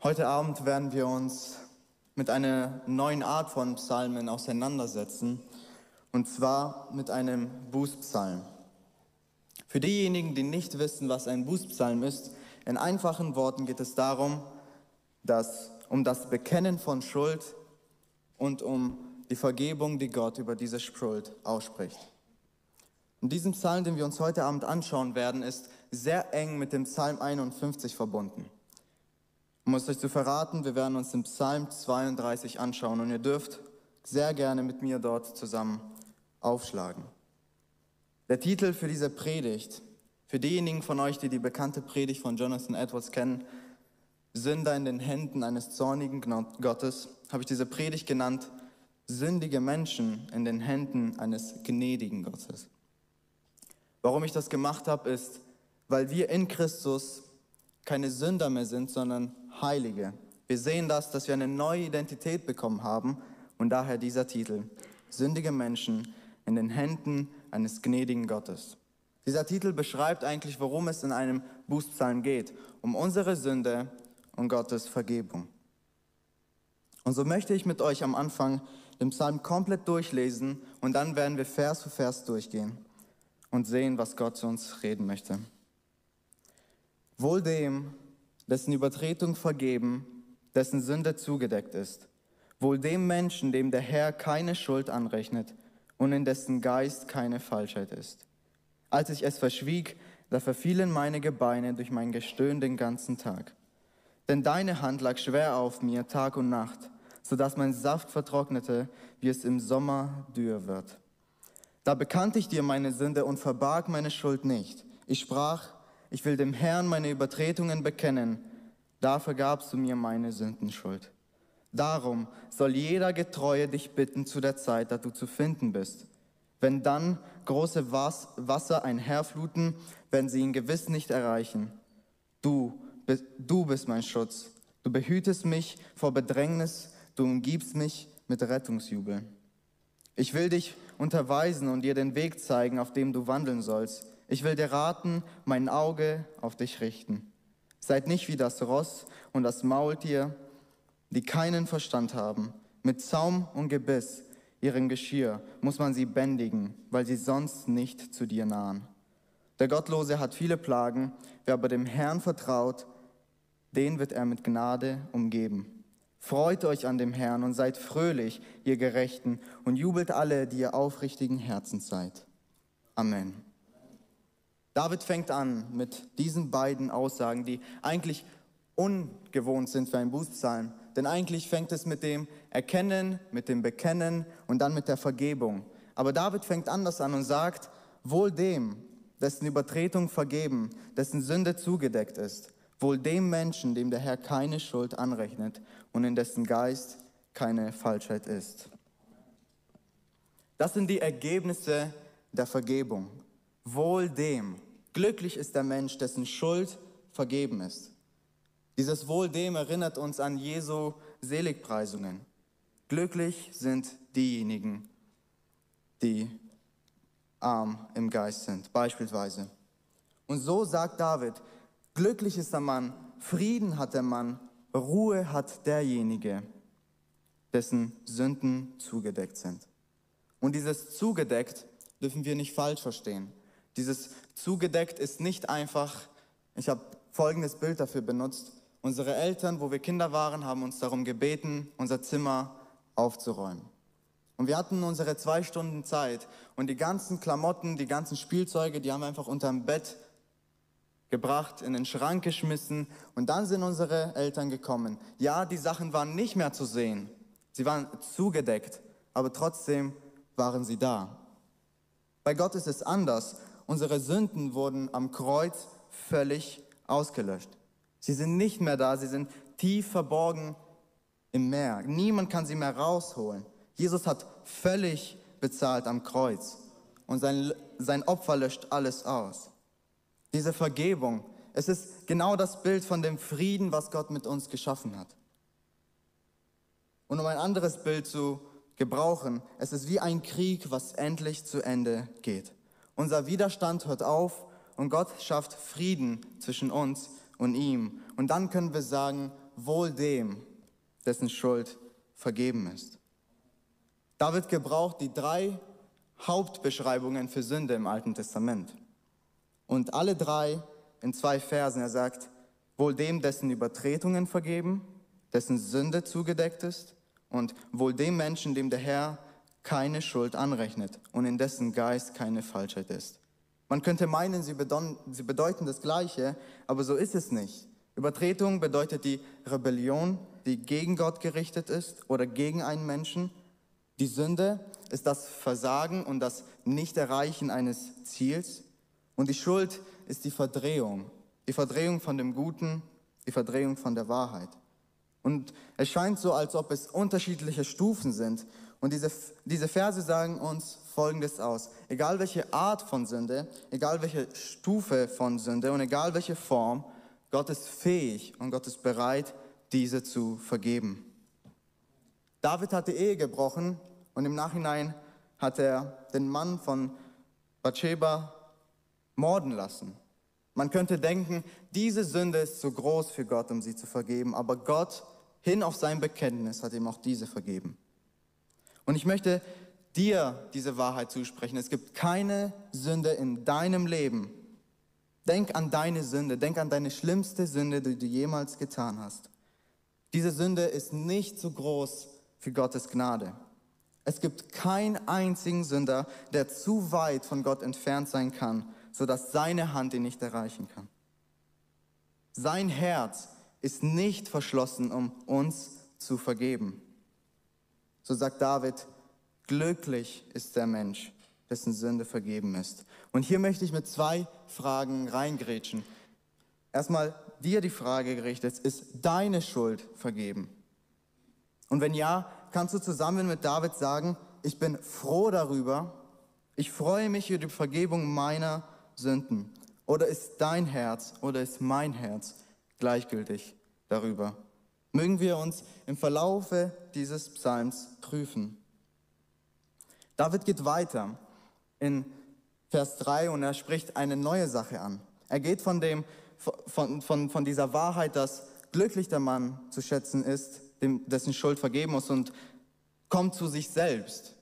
Heute Abend werden wir uns mit einer neuen Art von Psalmen auseinandersetzen, und zwar mit einem Bußpsalm. Für diejenigen, die nicht wissen, was ein Bußpsalm ist, in einfachen Worten geht es darum, dass um das Bekennen von Schuld und um die Vergebung, die Gott über diese Schuld ausspricht. Und diesen Psalm, den wir uns heute Abend anschauen werden, ist sehr eng mit dem Psalm 51 verbunden. Um es euch zu verraten, wir werden uns den Psalm 32 anschauen und ihr dürft sehr gerne mit mir dort zusammen aufschlagen. Der Titel für diese Predigt, für diejenigen von euch, die die bekannte Predigt von Jonathan Edwards kennen, Sünder in den Händen eines zornigen Gottes, habe ich diese Predigt genannt, sündige Menschen in den Händen eines gnädigen Gottes. Warum ich das gemacht habe, ist, weil wir in Christus keine Sünder mehr sind, sondern Heilige. Wir sehen das, dass wir eine neue Identität bekommen haben und daher dieser Titel, sündige Menschen in den Händen eines gnädigen Gottes. Dieser Titel beschreibt eigentlich, worum es in einem Bußpsalm geht, um unsere Sünde und Gottes Vergebung. Und so möchte ich mit euch am Anfang den Psalm komplett durchlesen und dann werden wir Vers für Vers durchgehen und sehen, was Gott zu uns reden möchte. Wohl dem, dessen Übertretung vergeben, dessen Sünde zugedeckt ist. Wohl dem Menschen, dem der Herr keine Schuld anrechnet und in dessen Geist keine Falschheit ist. Als ich es verschwieg, da verfielen meine Gebeine durch mein Gestöhn den ganzen Tag. Denn deine Hand lag schwer auf mir Tag und Nacht, so dass mein Saft vertrocknete, wie es im Sommer dürr wird. Da bekannte ich dir meine Sünde und verbarg meine Schuld nicht. Ich sprach, ich will dem Herrn meine Übertretungen bekennen. Da vergabst du mir meine Sündenschuld. Darum soll jeder Getreue dich bitten zu der Zeit, da du zu finden bist. Wenn dann große Wasser einherfluten, werden sie ihn gewiss nicht erreichen. Du, du bist mein Schutz. Du behütest mich vor Bedrängnis, du umgibst mich mit Rettungsjubel. Ich will dich unterweisen und dir den Weg zeigen, auf dem du wandeln sollst. Ich will dir raten, mein Auge auf dich richten. Seid nicht wie das Ross und das Maultier, die keinen Verstand haben. Mit Zaum und Gebiss, ihrem Geschirr, muss man sie bändigen, weil sie sonst nicht zu dir nahen. Der Gottlose hat viele Plagen, wer aber dem Herrn vertraut, den wird er mit Gnade umgeben. Freut euch an dem Herrn und seid fröhlich, ihr Gerechten, und jubelt alle, die ihr aufrichtigen Herzens seid. Amen. David fängt an mit diesen beiden Aussagen, die eigentlich ungewohnt sind für einen Bußpsalm. Denn eigentlich fängt es mit dem Erkennen, mit dem Bekennen und dann mit der Vergebung. Aber David fängt anders an und sagt, wohl dem, dessen Übertretung vergeben, dessen Sünde zugedeckt ist, wohl dem Menschen, dem der Herr keine Schuld anrechnet und in dessen Geist keine Falschheit ist. Das sind die Ergebnisse der Vergebung. Wohl dem, Glücklich ist der Mensch, dessen Schuld vergeben ist. Dieses Wohl dem erinnert uns an Jesu Seligpreisungen. Glücklich sind diejenigen, die arm im Geist sind, beispielsweise. Und so sagt David, glücklich ist der Mann, Frieden hat der Mann, Ruhe hat derjenige, dessen Sünden zugedeckt sind. Und dieses zugedeckt dürfen wir nicht falsch verstehen. Dieses zugedeckt ist nicht einfach, ich habe folgendes Bild dafür benutzt. Unsere Eltern, wo wir Kinder waren, haben uns darum gebeten, unser Zimmer aufzuräumen. Und wir hatten unsere zwei Stunden Zeit und die ganzen Klamotten, die ganzen Spielzeuge, die haben wir einfach unterm Bett gebracht, in den Schrank geschmissen und dann sind unsere Eltern gekommen. Ja, die Sachen waren nicht mehr zu sehen. Sie waren zugedeckt, aber trotzdem waren sie da. Bei Gott ist es anders. Unsere Sünden wurden am Kreuz völlig ausgelöscht. Sie sind nicht mehr da, sie sind tief verborgen im Meer. Niemand kann sie mehr rausholen. Jesus hat völlig bezahlt am Kreuz und sein, sein Opfer löscht alles aus. Diese Vergebung, es ist genau das Bild von dem Frieden, was Gott mit uns geschaffen hat. Und um ein anderes Bild zu gebrauchen, es ist wie ein Krieg, was endlich zu Ende geht. Unser Widerstand hört auf und Gott schafft Frieden zwischen uns und ihm. Und dann können wir sagen, wohl dem, dessen Schuld vergeben ist. David gebraucht die drei Hauptbeschreibungen für Sünde im Alten Testament. Und alle drei in zwei Versen. Er sagt, wohl dem, dessen Übertretungen vergeben, dessen Sünde zugedeckt ist und wohl dem Menschen, dem der Herr keine Schuld anrechnet und in dessen Geist keine Falschheit ist. Man könnte meinen, sie bedeuten das Gleiche, aber so ist es nicht. Übertretung bedeutet die Rebellion, die gegen Gott gerichtet ist oder gegen einen Menschen. Die Sünde ist das Versagen und das Nichterreichen eines Ziels. Und die Schuld ist die Verdrehung, die Verdrehung von dem Guten, die Verdrehung von der Wahrheit. Und es scheint so, als ob es unterschiedliche Stufen sind. Und diese, diese Verse sagen uns Folgendes aus. Egal welche Art von Sünde, egal welche Stufe von Sünde und egal welche Form, Gott ist fähig und Gott ist bereit, diese zu vergeben. David hat die Ehe gebrochen und im Nachhinein hat er den Mann von Bathsheba morden lassen. Man könnte denken, diese Sünde ist zu groß für Gott, um sie zu vergeben, aber Gott, hin auf sein Bekenntnis, hat ihm auch diese vergeben. Und ich möchte dir diese Wahrheit zusprechen. Es gibt keine Sünde in deinem Leben. Denk an deine Sünde, denk an deine schlimmste Sünde, die du jemals getan hast. Diese Sünde ist nicht zu groß für Gottes Gnade. Es gibt keinen einzigen Sünder, der zu weit von Gott entfernt sein kann, sodass seine Hand ihn nicht erreichen kann. Sein Herz ist nicht verschlossen, um uns zu vergeben. So sagt David, glücklich ist der Mensch, dessen Sünde vergeben ist. Und hier möchte ich mit zwei Fragen reingrätschen. Erstmal dir die Frage gerichtet, ist deine Schuld vergeben? Und wenn ja, kannst du zusammen mit David sagen, ich bin froh darüber, ich freue mich über die Vergebung meiner Sünden. Oder ist dein Herz oder ist mein Herz gleichgültig darüber? Mögen wir uns im Verlaufe dieses Psalms prüfen. David geht weiter in Vers 3 und er spricht eine neue Sache an. Er geht von, dem, von, von, von dieser Wahrheit, dass glücklich der Mann zu schätzen ist, dem, dessen Schuld vergeben muss und kommt zu sich selbst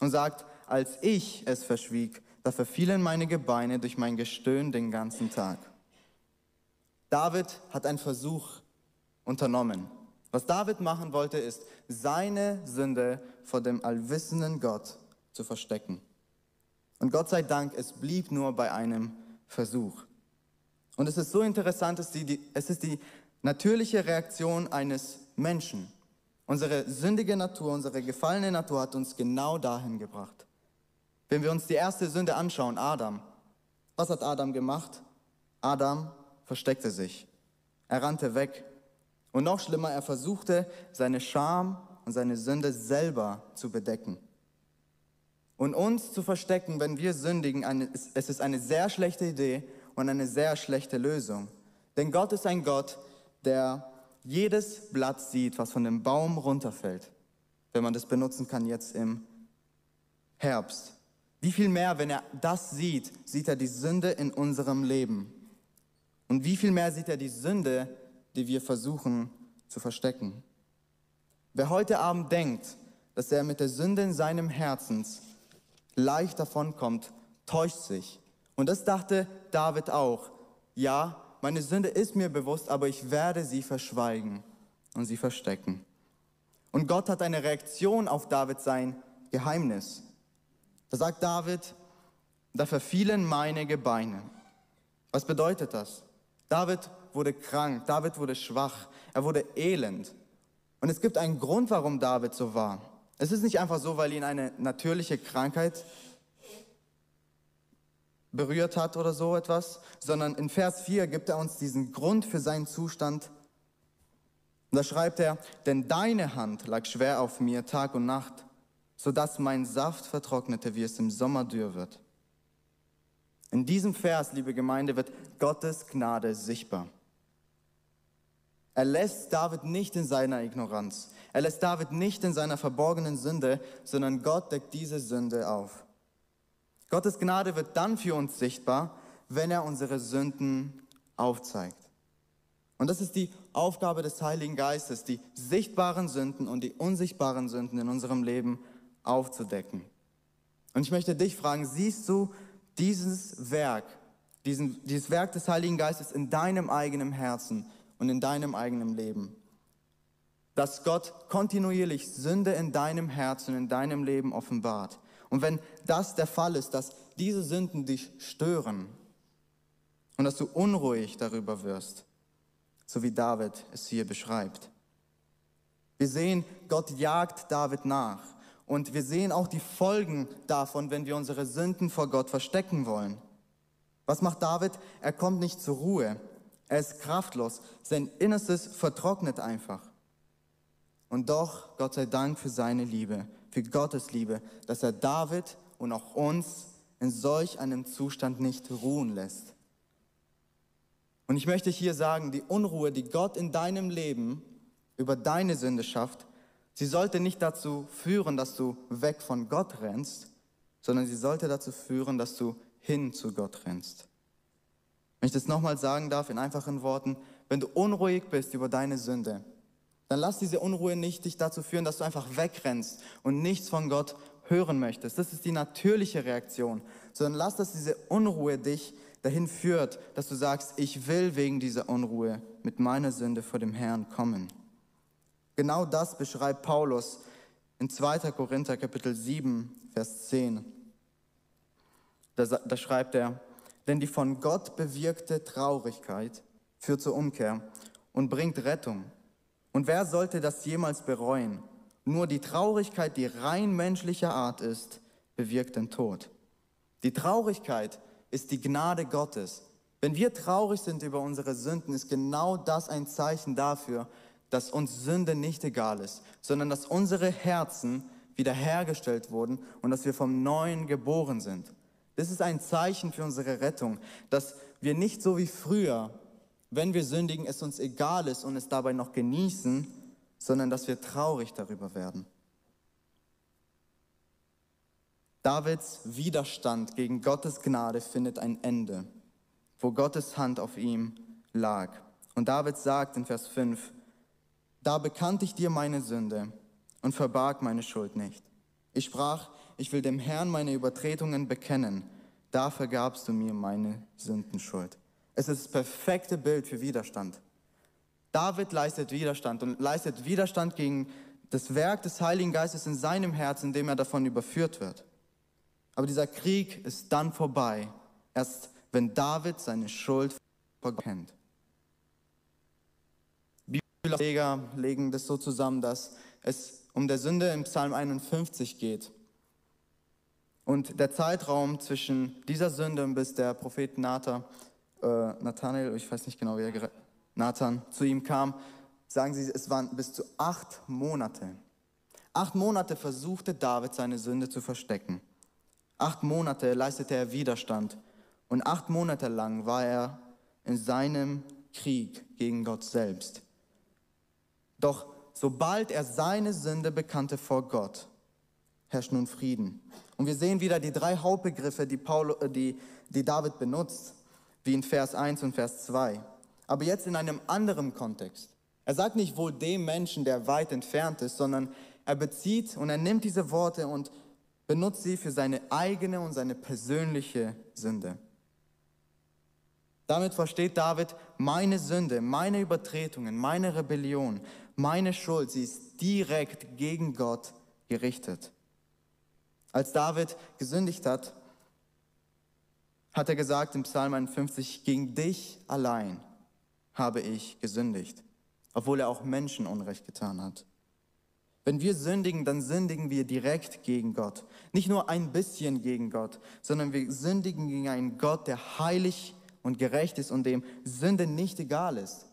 und sagt, als ich es verschwieg, da verfielen meine Gebeine durch mein Gestöhn den ganzen Tag. David hat einen Versuch unternommen. Was David machen wollte, ist, seine Sünde vor dem allwissenden Gott zu verstecken. Und Gott sei Dank, es blieb nur bei einem Versuch. Und es ist so interessant, es ist die, natürliche Reaktion eines Menschen. Unsere sündige Natur, unsere gefallene Natur hat uns genau dahin gebracht. Wenn wir uns die erste Sünde anschauen, Adam. Was hat Adam gemacht? Adam versteckte sich. Er rannte weg. Und noch schlimmer, er versuchte, seine Scham und seine Sünde selber zu bedecken. Und uns zu verstecken, wenn wir sündigen, es ist eine sehr schlechte Idee und eine sehr schlechte Lösung. Denn Gott ist ein Gott, der jedes Blatt sieht, was von dem Baum runterfällt, wenn man das benutzen kann jetzt im Herbst. Wie viel mehr, wenn er das sieht, sieht er die Sünde in unserem Leben. Und wie viel mehr sieht er die Sünde, die wir versuchen zu verstecken. Wer heute Abend denkt, dass er mit der Sünde in seinem Herzens leicht davonkommt, täuscht sich. Und das dachte David auch. Ja, meine Sünde ist mir bewusst, aber ich werde sie verschweigen und sie verstecken. Und Gott hat eine Reaktion auf David sein Geheimnis. Da sagt David, da verfielen meine Gebeine. Was bedeutet das? David wurde krank, David wurde schwach, er wurde elend. Und es gibt einen Grund, warum David so war. Es ist nicht einfach so, weil ihn eine natürliche Krankheit berührt hat oder so etwas, sondern in Vers 4 gibt er uns diesen Grund für seinen Zustand. Und da schreibt er, denn deine Hand lag schwer auf mir Tag und Nacht, sodass mein Saft vertrocknete, wie es im Sommer dürr wird. In diesem Vers, liebe Gemeinde, wird Gottes Gnade sichtbar. Er lässt David nicht in seiner Ignoranz. Er lässt David nicht in seiner verborgenen Sünde, sondern Gott deckt diese Sünde auf. Gottes Gnade wird dann für uns sichtbar, wenn er unsere Sünden aufzeigt. Und das ist die Aufgabe des Heiligen Geistes, die sichtbaren Sünden und die unsichtbaren Sünden in unserem Leben aufzudecken. Und ich möchte dich fragen, siehst du dieses Werk, diesen, dieses Werk des Heiligen Geistes in deinem eigenen Herzen und in deinem eigenen Leben? Dass Gott kontinuierlich Sünde in deinem Herzen, in deinem Leben offenbart. Und wenn das der Fall ist, dass diese Sünden dich stören und dass du unruhig darüber wirst, so wie David es hier beschreibt. Wir sehen, Gott jagt David nach. Und wir sehen auch die Folgen davon, wenn wir unsere Sünden vor Gott verstecken wollen. Was macht David? Er kommt nicht zur Ruhe. Er ist kraftlos. Sein Innerstes vertrocknet einfach. Und doch, Gott sei Dank für seine Liebe, für Gottes Liebe, dass er David und auch uns in solch einem Zustand nicht ruhen lässt. Und ich möchte hier sagen, die Unruhe, die Gott in deinem Leben über deine Sünde schafft, sie sollte nicht dazu führen, dass du weg von Gott rennst, sondern sie sollte dazu führen, dass du hin zu Gott rennst. Wenn ich das nochmal sagen darf in einfachen Worten, wenn du unruhig bist über deine Sünde, dann lass diese Unruhe nicht dich dazu führen, dass du einfach wegrennst und nichts von Gott hören möchtest. Das ist die natürliche Reaktion, sondern lass das diese Unruhe dich dahin führt, dass du sagst, ich will wegen dieser Unruhe mit meiner Sünde vor dem Herrn kommen. Genau das beschreibt Paulus in 2. Korinther Kapitel 7, Vers 10. Da, da schreibt er, denn die von Gott bewirkte Traurigkeit führt zur Umkehr und bringt Rettung. Und wer sollte das jemals bereuen? Nur die Traurigkeit, die rein menschlicher Art ist, bewirkt den Tod. Die Traurigkeit ist die Gnade Gottes. Wenn wir traurig sind über unsere Sünden, ist genau das ein Zeichen dafür, dass uns Sünde nicht egal ist, sondern dass unsere Herzen wiederhergestellt wurden und dass wir vom Neuen geboren sind. Das ist ein Zeichen für unsere Rettung, dass wir nicht so wie früher, wenn wir sündigen, es uns egal ist und es dabei noch genießen, sondern dass wir traurig darüber werden. Davids Widerstand gegen Gottes Gnade findet ein Ende, wo Gottes Hand auf ihm lag. Und David sagt in Vers 5, da bekannte ich dir meine Sünde und verbarg meine Schuld nicht. Ich sprach, ich will dem Herrn meine Übertretungen bekennen, da vergabst du mir meine Sündenschuld. Es ist das perfekte Bild für Widerstand. David leistet Widerstand und leistet Widerstand gegen das Werk des Heiligen Geistes in seinem Herzen, indem er davon überführt wird. Aber dieser Krieg ist dann vorbei, erst wenn David seine Schuld kennt. Bibelleger legen das so zusammen, dass es um der Sünde im Psalm 51 geht. Und der Zeitraum zwischen dieser Sünde bis der Prophet Nathan, äh, Nathanael, ich weiß nicht genau, wie er Nathan zu ihm kam, sagen sie, es waren bis zu acht Monate. Acht Monate versuchte David seine Sünde zu verstecken. Acht Monate leistete er Widerstand und acht Monate lang war er in seinem Krieg gegen Gott selbst. Doch sobald er seine Sünde bekannte vor Gott, herrscht nun Frieden. Und wir sehen wieder die drei Hauptbegriffe, die, Paul, äh, die, die David benutzt, wie in Vers 1 und Vers 2. Aber jetzt in einem anderen Kontext. Er sagt nicht wohl dem Menschen, der weit entfernt ist, sondern er bezieht und er nimmt diese Worte und benutzt sie für seine eigene und seine persönliche Sünde. Damit versteht David, meine Sünde, meine Übertretungen, meine Rebellion, meine Schuld, sie ist direkt gegen Gott gerichtet. Als David gesündigt hat, hat er gesagt im Psalm 51, gegen dich allein habe ich gesündigt, obwohl er auch Menschen Unrecht getan hat. Wenn wir sündigen, dann sündigen wir direkt gegen Gott. Nicht nur ein bisschen gegen Gott, sondern wir sündigen gegen einen Gott, der heilig und gerecht ist und dem Sünde nicht egal ist.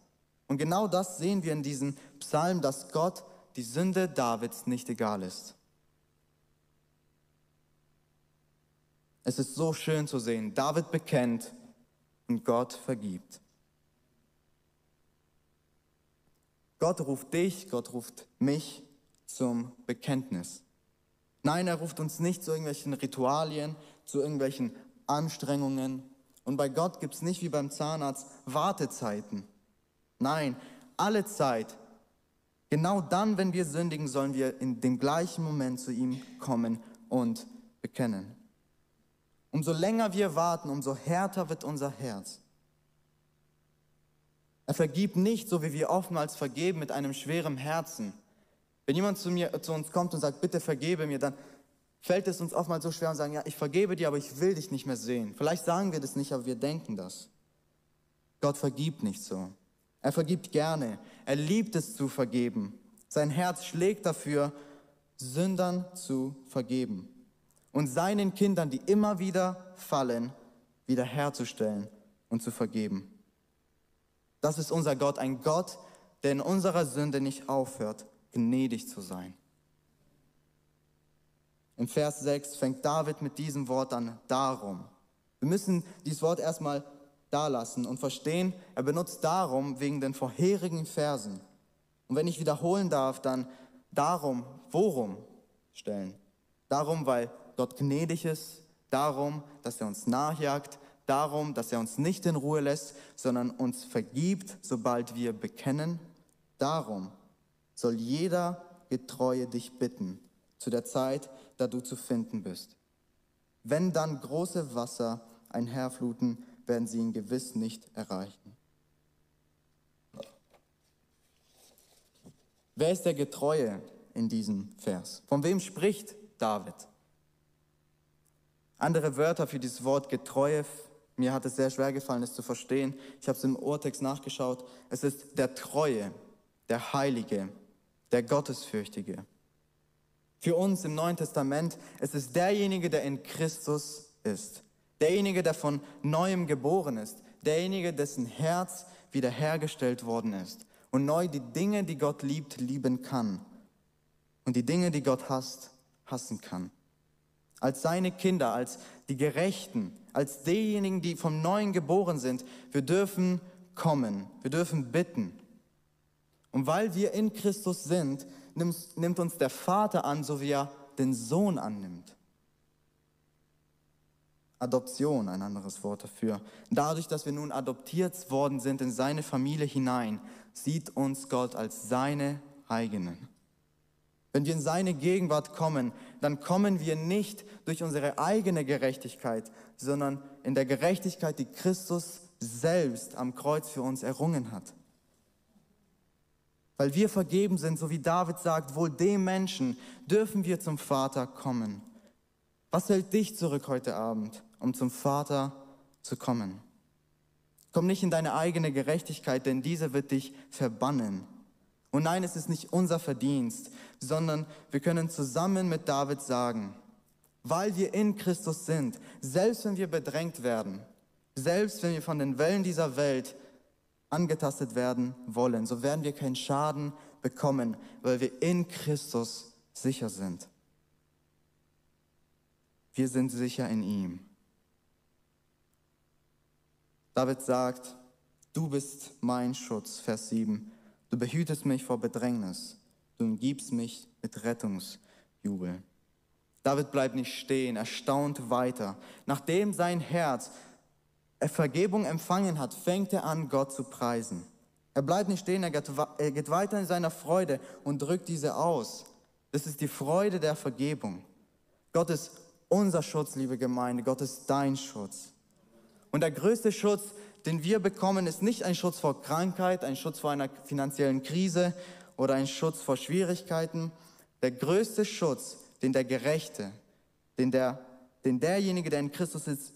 Und genau das sehen wir in diesem Psalm, dass Gott die Sünde Davids nicht egal ist. Es ist so schön zu sehen. David bekennt und Gott vergibt. Gott ruft dich, Gott ruft mich zum Bekenntnis. Nein, er ruft uns nicht zu irgendwelchen Ritualien, zu irgendwelchen Anstrengungen. Und bei Gott gibt es nicht wie beim Zahnarzt Wartezeiten. Nein, alle Zeit. Genau dann, wenn wir sündigen, sollen wir in dem gleichen Moment zu ihm kommen und bekennen. Umso länger wir warten, umso härter wird unser Herz. Er vergibt nicht, so wie wir oftmals vergeben, mit einem schweren Herzen. Wenn jemand zu, mir, zu uns kommt und sagt, bitte vergebe mir, dann fällt es uns oftmals so schwer und sagen, ja, ich vergebe dir, aber ich will dich nicht mehr sehen. Vielleicht sagen wir das nicht, aber wir denken das. Gott vergibt nicht so. Er vergibt gerne. Er liebt es zu vergeben. Sein Herz schlägt dafür, Sündern zu vergeben und seinen Kindern, die immer wieder fallen, wiederherzustellen und zu vergeben. Das ist unser Gott, ein Gott, der in unserer Sünde nicht aufhört, gnädig zu sein. Im Vers 6 fängt David mit diesem Wort an, darum. Wir müssen dieses Wort erstmal da lassen und verstehen, er benutzt darum wegen den vorherigen Versen. Und wenn ich wiederholen darf, dann darum, worum stellen. Darum, weil Gott gnädig ist, darum, dass er uns nachjagt, darum, dass er uns nicht in Ruhe lässt, sondern uns vergibt, sobald wir bekennen. Darum soll jeder Getreue dich bitten, zu der Zeit, da du zu finden bist. Wenn dann große Wasser einherfluten, werden sie ihn gewiss nicht erreichen. Wer ist der Getreue in diesem Vers? Von wem spricht David? Andere Wörter für dieses Wort Getreue, mir hat es sehr schwer gefallen, es zu verstehen. Ich habe es im Urtext nachgeschaut. Es ist der Treue, der Heilige, der Gottesfürchtige. Für uns im Neuen Testament, es ist derjenige, der in Christus ist. Derjenige, der von neuem geboren ist. Derjenige, dessen Herz wiederhergestellt worden ist. Und neu die Dinge, die Gott liebt, lieben kann. Und die Dinge, die Gott hasst, hassen kann. Als seine Kinder, als die Gerechten, als diejenigen, die vom Neuen geboren sind, wir dürfen kommen, wir dürfen bitten. Und weil wir in Christus sind, nimmt uns der Vater an, so wie er den Sohn annimmt. Adoption, ein anderes Wort dafür. Dadurch, dass wir nun adoptiert worden sind in seine Familie hinein, sieht uns Gott als seine eigenen. Wenn wir in seine Gegenwart kommen, dann kommen wir nicht durch unsere eigene Gerechtigkeit, sondern in der Gerechtigkeit, die Christus selbst am Kreuz für uns errungen hat. Weil wir vergeben sind, so wie David sagt, wohl dem Menschen dürfen wir zum Vater kommen. Was hält dich zurück heute Abend? um zum Vater zu kommen. Komm nicht in deine eigene Gerechtigkeit, denn diese wird dich verbannen. Und nein, es ist nicht unser Verdienst, sondern wir können zusammen mit David sagen, weil wir in Christus sind, selbst wenn wir bedrängt werden, selbst wenn wir von den Wellen dieser Welt angetastet werden wollen, so werden wir keinen Schaden bekommen, weil wir in Christus sicher sind. Wir sind sicher in ihm. David sagt, du bist mein Schutz, Vers 7. Du behütest mich vor Bedrängnis. Du umgibst mich mit Rettungsjubel. David bleibt nicht stehen, er staunt weiter. Nachdem sein Herz Vergebung empfangen hat, fängt er an, Gott zu preisen. Er bleibt nicht stehen, er geht weiter in seiner Freude und drückt diese aus. Das ist die Freude der Vergebung. Gott ist unser Schutz, liebe Gemeinde. Gott ist dein Schutz. Und der größte Schutz, den wir bekommen, ist nicht ein Schutz vor Krankheit, ein Schutz vor einer finanziellen Krise oder ein Schutz vor Schwierigkeiten. Der größte Schutz, den der Gerechte, den, der, den derjenige, der in Christus ist,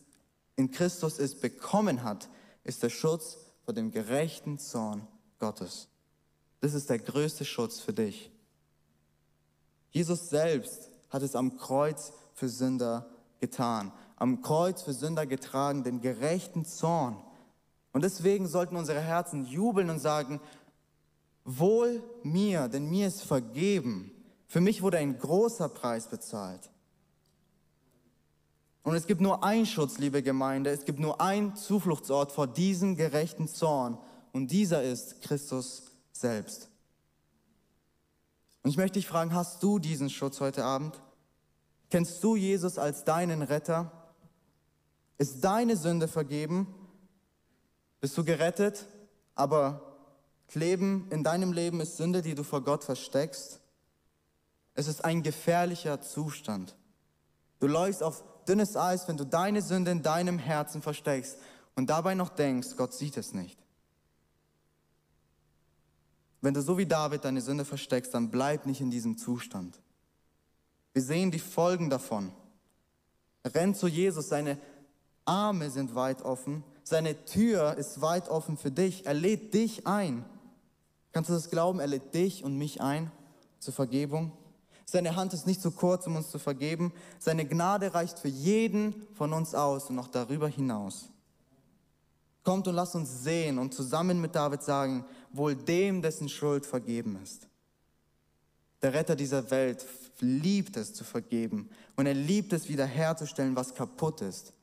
in Christus ist, bekommen hat, ist der Schutz vor dem gerechten Zorn Gottes. Das ist der größte Schutz für dich. Jesus selbst hat es am Kreuz für Sünder getan am Kreuz für Sünder getragen, den gerechten Zorn. Und deswegen sollten unsere Herzen jubeln und sagen, wohl mir, denn mir ist vergeben. Für mich wurde ein großer Preis bezahlt. Und es gibt nur einen Schutz, liebe Gemeinde, es gibt nur einen Zufluchtsort vor diesem gerechten Zorn. Und dieser ist Christus selbst. Und ich möchte dich fragen, hast du diesen Schutz heute Abend? Kennst du Jesus als deinen Retter? Ist deine Sünde vergeben? Bist du gerettet? Aber Leben in deinem Leben ist Sünde, die du vor Gott versteckst. Es ist ein gefährlicher Zustand. Du läufst auf dünnes Eis, wenn du deine Sünde in deinem Herzen versteckst und dabei noch denkst, Gott sieht es nicht. Wenn du so wie David deine Sünde versteckst, dann bleib nicht in diesem Zustand. Wir sehen die Folgen davon. Renn zu Jesus, seine Arme sind weit offen, seine Tür ist weit offen für dich. Er lädt dich ein. Kannst du das glauben? Er lädt dich und mich ein zur Vergebung. Seine Hand ist nicht zu kurz, um uns zu vergeben. Seine Gnade reicht für jeden von uns aus und noch darüber hinaus. Kommt und lasst uns sehen und zusammen mit David sagen, wohl dem, dessen Schuld vergeben ist. Der Retter dieser Welt liebt es zu vergeben und er liebt es wiederherzustellen, was kaputt ist.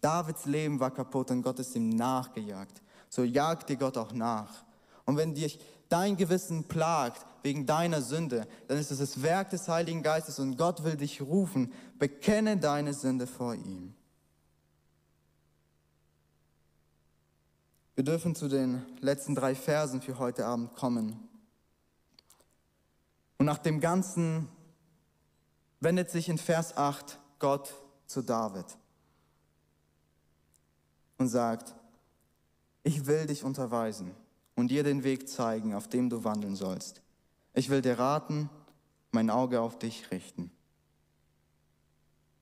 Davids Leben war kaputt und Gott ist ihm nachgejagt. So jagt dir Gott auch nach. Und wenn dich dein Gewissen plagt wegen deiner Sünde, dann ist es das Werk des Heiligen Geistes und Gott will dich rufen, bekenne deine Sünde vor ihm. Wir dürfen zu den letzten drei Versen für heute Abend kommen. Und nach dem Ganzen wendet sich in Vers 8 Gott zu David und sagt, ich will dich unterweisen und dir den Weg zeigen, auf dem du wandeln sollst. Ich will dir raten, mein Auge auf dich richten.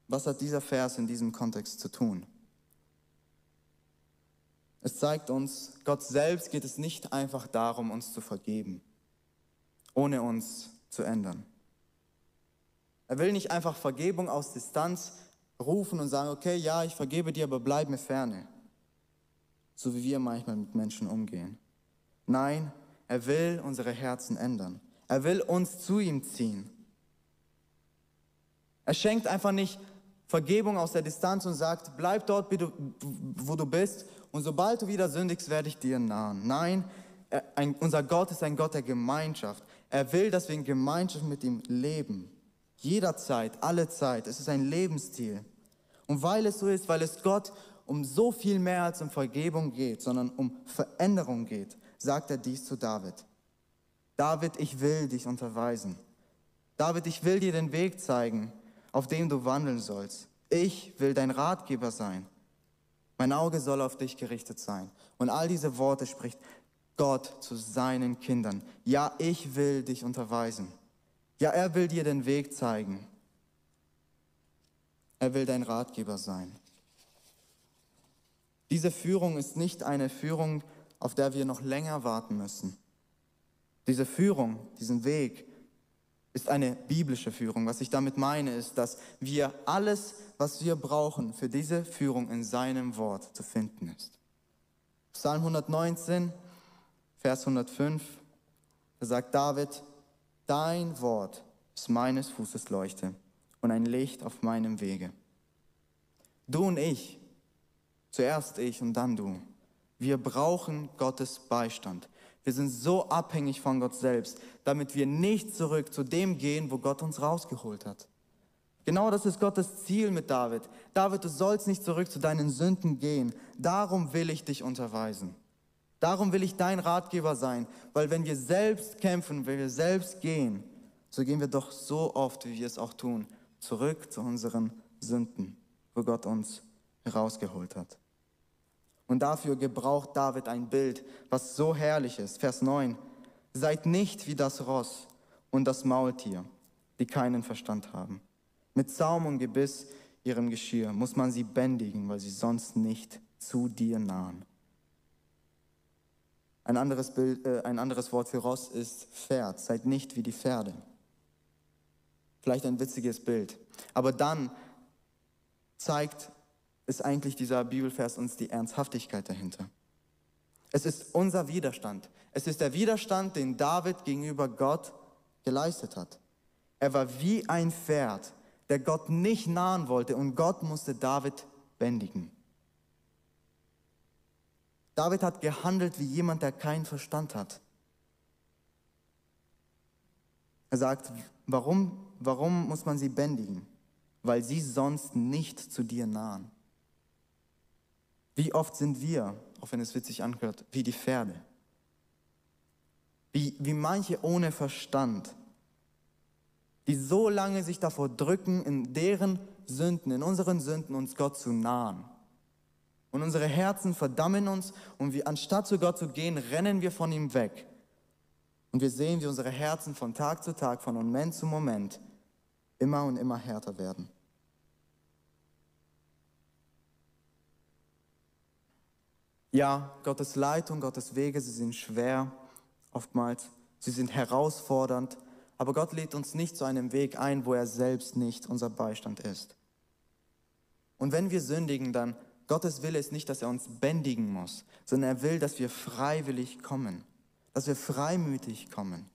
Was hat dieser Vers in diesem Kontext zu tun? Es zeigt uns, Gott selbst geht es nicht einfach darum, uns zu vergeben, ohne uns zu ändern. Er will nicht einfach Vergebung aus Distanz rufen und sagen, okay, ja, ich vergebe dir, aber bleib mir ferne. So wie wir manchmal mit Menschen umgehen. Nein, er will unsere Herzen ändern. Er will uns zu ihm ziehen. Er schenkt einfach nicht Vergebung aus der Distanz und sagt, bleib dort, wo du bist und sobald du wieder sündigst, werde ich dir nahen. Nein, er, ein, unser Gott ist ein Gott der Gemeinschaft. Er will, dass wir in Gemeinschaft mit ihm leben. Jederzeit, alle Zeit. Es ist ein Lebensstil. Und weil es so ist, weil es Gott um so viel mehr als um Vergebung geht, sondern um Veränderung geht, sagt er dies zu David. David, ich will dich unterweisen. David, ich will dir den Weg zeigen, auf dem du wandeln sollst. Ich will dein Ratgeber sein. Mein Auge soll auf dich gerichtet sein. Und all diese Worte spricht Gott zu seinen Kindern. Ja, ich will dich unterweisen. Ja, er will dir den Weg zeigen. Er will dein Ratgeber sein. Diese Führung ist nicht eine Führung, auf der wir noch länger warten müssen. Diese Führung, diesen Weg ist eine biblische Führung. Was ich damit meine, ist, dass wir alles, was wir brauchen für diese Führung in seinem Wort zu finden ist. Psalm 119, Vers 105, da sagt David, dein Wort ist meines Fußes Leuchte und ein Licht auf meinem Wege. Du und ich, zuerst ich und dann du, wir brauchen Gottes Beistand. Wir sind so abhängig von Gott selbst, damit wir nicht zurück zu dem gehen, wo Gott uns rausgeholt hat. Genau das ist Gottes Ziel mit David. David, du sollst nicht zurück zu deinen Sünden gehen. Darum will ich dich unterweisen. Darum will ich dein Ratgeber sein, weil wenn wir selbst kämpfen, wenn wir selbst gehen, so gehen wir doch so oft, wie wir es auch tun, zurück zu unseren Sünden, wo Gott uns herausgeholt hat. Und dafür gebraucht David ein Bild, was so herrlich ist. Vers 9. Seid nicht wie das Ross und das Maultier, die keinen Verstand haben. Mit Zaum und Gebiss ihrem Geschirr muss man sie bändigen, weil sie sonst nicht zu dir nahen. Ein anderes, Bild, äh, ein anderes Wort für Ross ist Pferd. Seid nicht wie die Pferde. Vielleicht ein witziges Bild. Aber dann zeigt ist eigentlich dieser Bibelvers uns die Ernsthaftigkeit dahinter. Es ist unser Widerstand. Es ist der Widerstand, den David gegenüber Gott geleistet hat. Er war wie ein Pferd, der Gott nicht nahen wollte und Gott musste David bändigen. David hat gehandelt wie jemand, der keinen Verstand hat. Er sagt, warum, warum muss man sie bändigen? Weil sie sonst nicht zu dir nahen. Wie oft sind wir, auch wenn es witzig anhört, wie die Pferde? wie, wie manche ohne Verstand, die so lange sich davor drücken, in deren Sünden, in unseren Sünden uns Gott zu nahen. Und unsere Herzen verdammen uns und wir, anstatt zu Gott zu gehen, rennen wir von ihm weg. Und wir sehen, wie unsere Herzen von Tag zu Tag, von Moment zu Moment immer und immer härter werden. Ja, Gottes Leitung, Gottes Wege, sie sind schwer oftmals, sie sind herausfordernd, aber Gott lädt uns nicht zu einem Weg ein, wo er selbst nicht unser Beistand ist. Und wenn wir sündigen, dann Gottes Wille ist nicht, dass er uns bändigen muss, sondern er will, dass wir freiwillig kommen, dass wir freimütig kommen.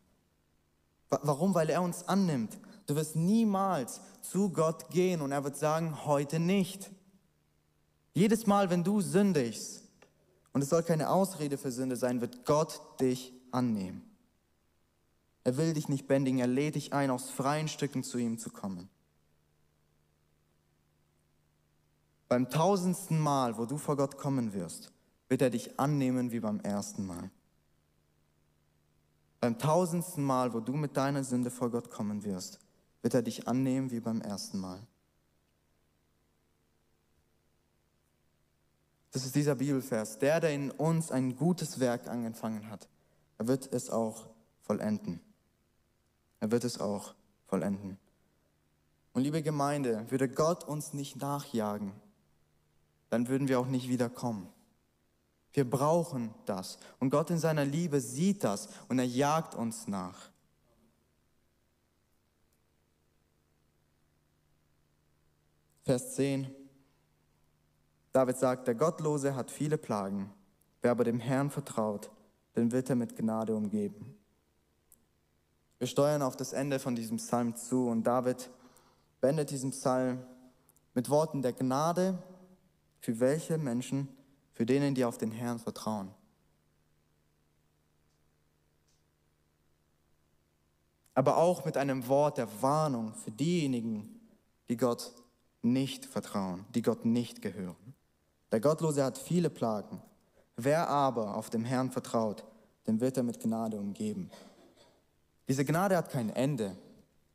Warum? Weil er uns annimmt. Du wirst niemals zu Gott gehen und er wird sagen, heute nicht. Jedes Mal, wenn du sündigst, und es soll keine Ausrede für Sünde sein, wird Gott dich annehmen. Er will dich nicht bändigen, er lädt dich ein, aus freien Stücken zu ihm zu kommen. Beim tausendsten Mal, wo du vor Gott kommen wirst, wird er dich annehmen wie beim ersten Mal. Beim tausendsten Mal, wo du mit deiner Sünde vor Gott kommen wirst, wird er dich annehmen wie beim ersten Mal. Das ist dieser Bibelvers. Der, der in uns ein gutes Werk angefangen hat, er wird es auch vollenden. Er wird es auch vollenden. Und liebe Gemeinde, würde Gott uns nicht nachjagen, dann würden wir auch nicht wiederkommen. Wir brauchen das. Und Gott in seiner Liebe sieht das und er jagt uns nach. Vers 10. David sagt, der Gottlose hat viele Plagen. Wer aber dem Herrn vertraut, den wird er mit Gnade umgeben. Wir steuern auf das Ende von diesem Psalm zu und David beendet diesen Psalm mit Worten der Gnade für welche Menschen, für denen, die auf den Herrn vertrauen. Aber auch mit einem Wort der Warnung für diejenigen, die Gott nicht vertrauen, die Gott nicht gehören. Der Gottlose hat viele Plagen. Wer aber auf dem Herrn vertraut, den wird er mit Gnade umgeben. Diese Gnade hat kein Ende.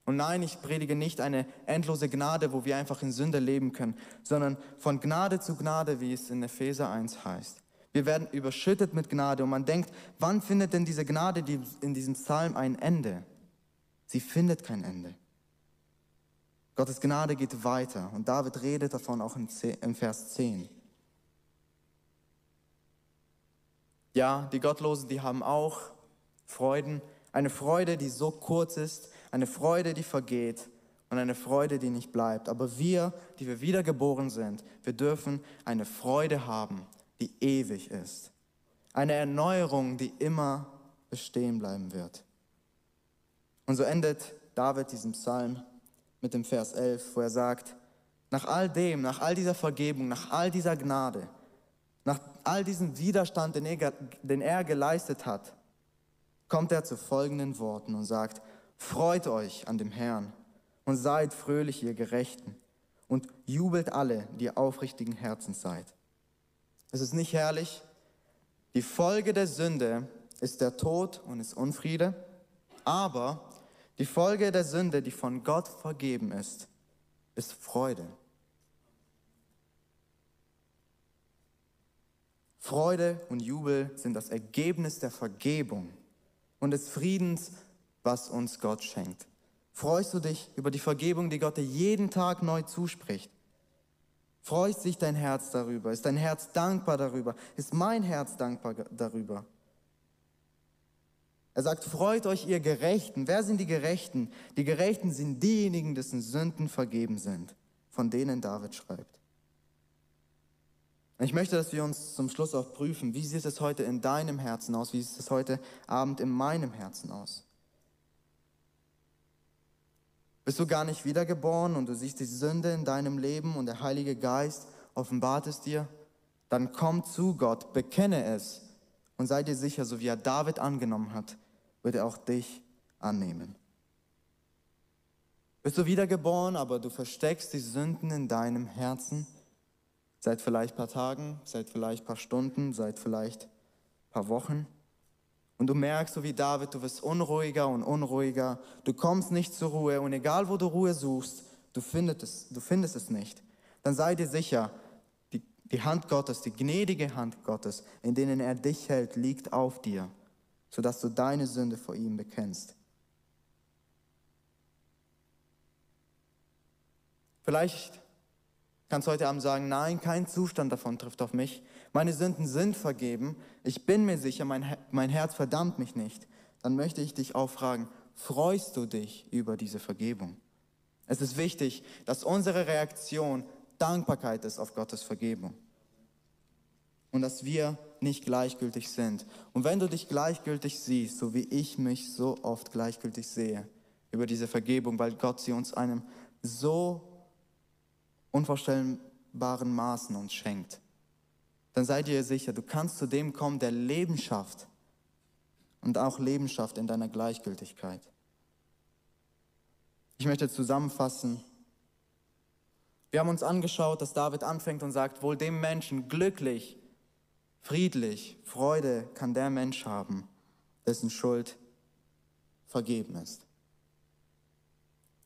Und nein, ich predige nicht eine endlose Gnade, wo wir einfach in Sünde leben können, sondern von Gnade zu Gnade, wie es in Epheser 1 heißt. Wir werden überschüttet mit Gnade und man denkt, wann findet denn diese Gnade in diesem Psalm ein Ende? Sie findet kein Ende. Gottes Gnade geht weiter und David redet davon auch im Vers 10. Ja, die Gottlosen, die haben auch Freuden. Eine Freude, die so kurz ist, eine Freude, die vergeht und eine Freude, die nicht bleibt. Aber wir, die wir wiedergeboren sind, wir dürfen eine Freude haben, die ewig ist. Eine Erneuerung, die immer bestehen bleiben wird. Und so endet David diesen Psalm mit dem Vers 11, wo er sagt, nach all dem, nach all dieser Vergebung, nach all dieser Gnade, nach all diesem Widerstand, den er, den er geleistet hat, kommt er zu folgenden Worten und sagt, freut euch an dem Herrn und seid fröhlich, ihr Gerechten, und jubelt alle, die aufrichtigen Herzens seid. Es ist nicht herrlich. Die Folge der Sünde ist der Tod und ist Unfriede, aber die Folge der Sünde, die von Gott vergeben ist, ist Freude. Freude und Jubel sind das Ergebnis der Vergebung und des Friedens, was uns Gott schenkt. Freust du dich über die Vergebung, die Gott dir jeden Tag neu zuspricht? Freust sich dein Herz darüber? Ist dein Herz dankbar darüber? Ist mein Herz dankbar darüber? Er sagt, freut euch ihr Gerechten. Wer sind die Gerechten? Die Gerechten sind diejenigen, dessen Sünden vergeben sind, von denen David schreibt. Ich möchte, dass wir uns zum Schluss auch prüfen, wie sieht es heute in deinem Herzen aus, wie sieht es heute Abend in meinem Herzen aus. Bist du gar nicht wiedergeboren und du siehst die Sünde in deinem Leben und der Heilige Geist offenbart es dir? Dann komm zu Gott, bekenne es und sei dir sicher, so wie er David angenommen hat, wird er auch dich annehmen. Bist du wiedergeboren, aber du versteckst die Sünden in deinem Herzen? Seit vielleicht ein paar Tagen, seit vielleicht ein paar Stunden, seit vielleicht ein paar Wochen. Und du merkst, so wie David, du wirst unruhiger und unruhiger. Du kommst nicht zur Ruhe. Und egal, wo du Ruhe suchst, du findest es, du findest es nicht. Dann sei dir sicher, die, die Hand Gottes, die gnädige Hand Gottes, in denen er dich hält, liegt auf dir, sodass du deine Sünde vor ihm bekennst. Vielleicht kannst heute Abend sagen, nein, kein Zustand davon trifft auf mich. Meine Sünden sind vergeben. Ich bin mir sicher, mein, mein Herz verdammt mich nicht. Dann möchte ich dich auch fragen, freust du dich über diese Vergebung? Es ist wichtig, dass unsere Reaktion Dankbarkeit ist auf Gottes Vergebung. Und dass wir nicht gleichgültig sind. Und wenn du dich gleichgültig siehst, so wie ich mich so oft gleichgültig sehe über diese Vergebung, weil Gott sie uns einem so unvorstellbaren Maßen uns schenkt, dann seid ihr sicher, du kannst zu dem kommen, der Leben schafft und auch Leben schafft in deiner Gleichgültigkeit. Ich möchte zusammenfassen. Wir haben uns angeschaut, dass David anfängt und sagt, wohl dem Menschen glücklich, friedlich, Freude kann der Mensch haben, dessen Schuld vergeben ist.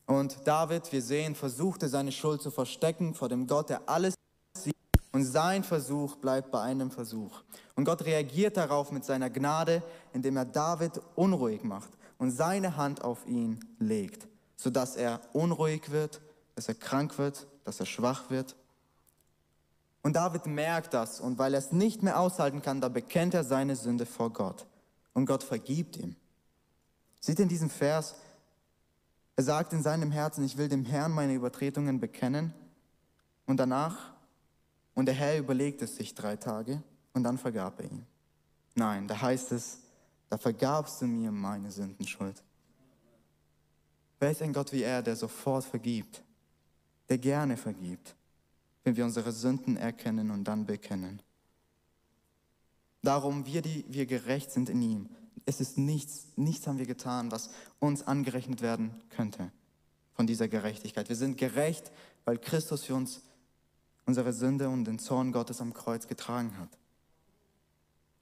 Und David, wir sehen, versuchte seine Schuld zu verstecken vor dem Gott, der alles sieht. Und sein Versuch bleibt bei einem Versuch. Und Gott reagiert darauf mit seiner Gnade, indem er David unruhig macht und seine Hand auf ihn legt, sodass er unruhig wird, dass er krank wird, dass er schwach wird. Und David merkt das und weil er es nicht mehr aushalten kann, da bekennt er seine Sünde vor Gott. Und Gott vergibt ihm. Sieht in diesem Vers, er sagt in seinem Herzen, ich will dem Herrn meine Übertretungen bekennen. Und danach, und der Herr überlegt es sich drei Tage und dann vergab er ihn. Nein, da heißt es, da vergabst du mir meine Sündenschuld. Wer ist ein Gott wie er, der sofort vergibt, der gerne vergibt, wenn wir unsere Sünden erkennen und dann bekennen? Darum, wir, die wir gerecht sind in ihm, es ist nichts, nichts haben wir getan, was uns angerechnet werden könnte von dieser Gerechtigkeit. Wir sind gerecht, weil Christus für uns unsere Sünde und den Zorn Gottes am Kreuz getragen hat.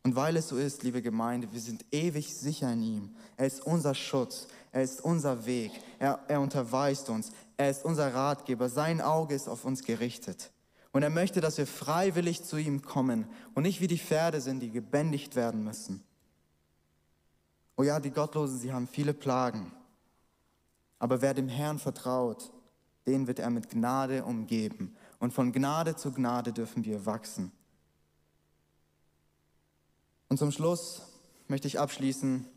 Und weil es so ist, liebe Gemeinde, wir sind ewig sicher in ihm. Er ist unser Schutz, er ist unser Weg, er, er unterweist uns, er ist unser Ratgeber, sein Auge ist auf uns gerichtet. Und er möchte, dass wir freiwillig zu ihm kommen und nicht wie die Pferde sind, die gebändigt werden müssen. Oh ja, die Gottlosen, sie haben viele Plagen. Aber wer dem Herrn vertraut, den wird er mit Gnade umgeben. Und von Gnade zu Gnade dürfen wir wachsen. Und zum Schluss möchte ich abschließen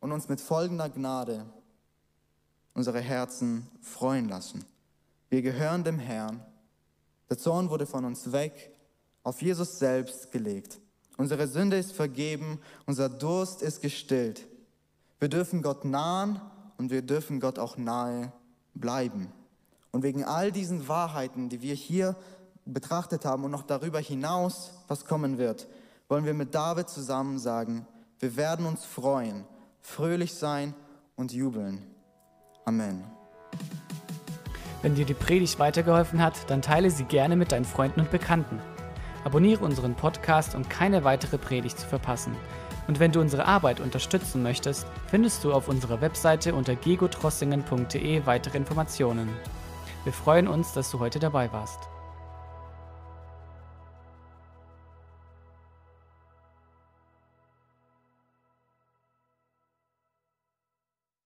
und uns mit folgender Gnade unsere Herzen freuen lassen. Wir gehören dem Herrn. Der Zorn wurde von uns weg, auf Jesus selbst gelegt. Unsere Sünde ist vergeben, unser Durst ist gestillt. Wir dürfen Gott nahen und wir dürfen Gott auch nahe bleiben. Und wegen all diesen Wahrheiten, die wir hier betrachtet haben und noch darüber hinaus, was kommen wird, wollen wir mit David zusammen sagen, wir werden uns freuen, fröhlich sein und jubeln. Amen. Wenn dir die Predigt weitergeholfen hat, dann teile sie gerne mit deinen Freunden und Bekannten. Abonniere unseren Podcast, um keine weitere Predigt zu verpassen. Und wenn du unsere Arbeit unterstützen möchtest, findest du auf unserer Webseite unter gegotrossingen.de weitere Informationen. Wir freuen uns, dass du heute dabei warst.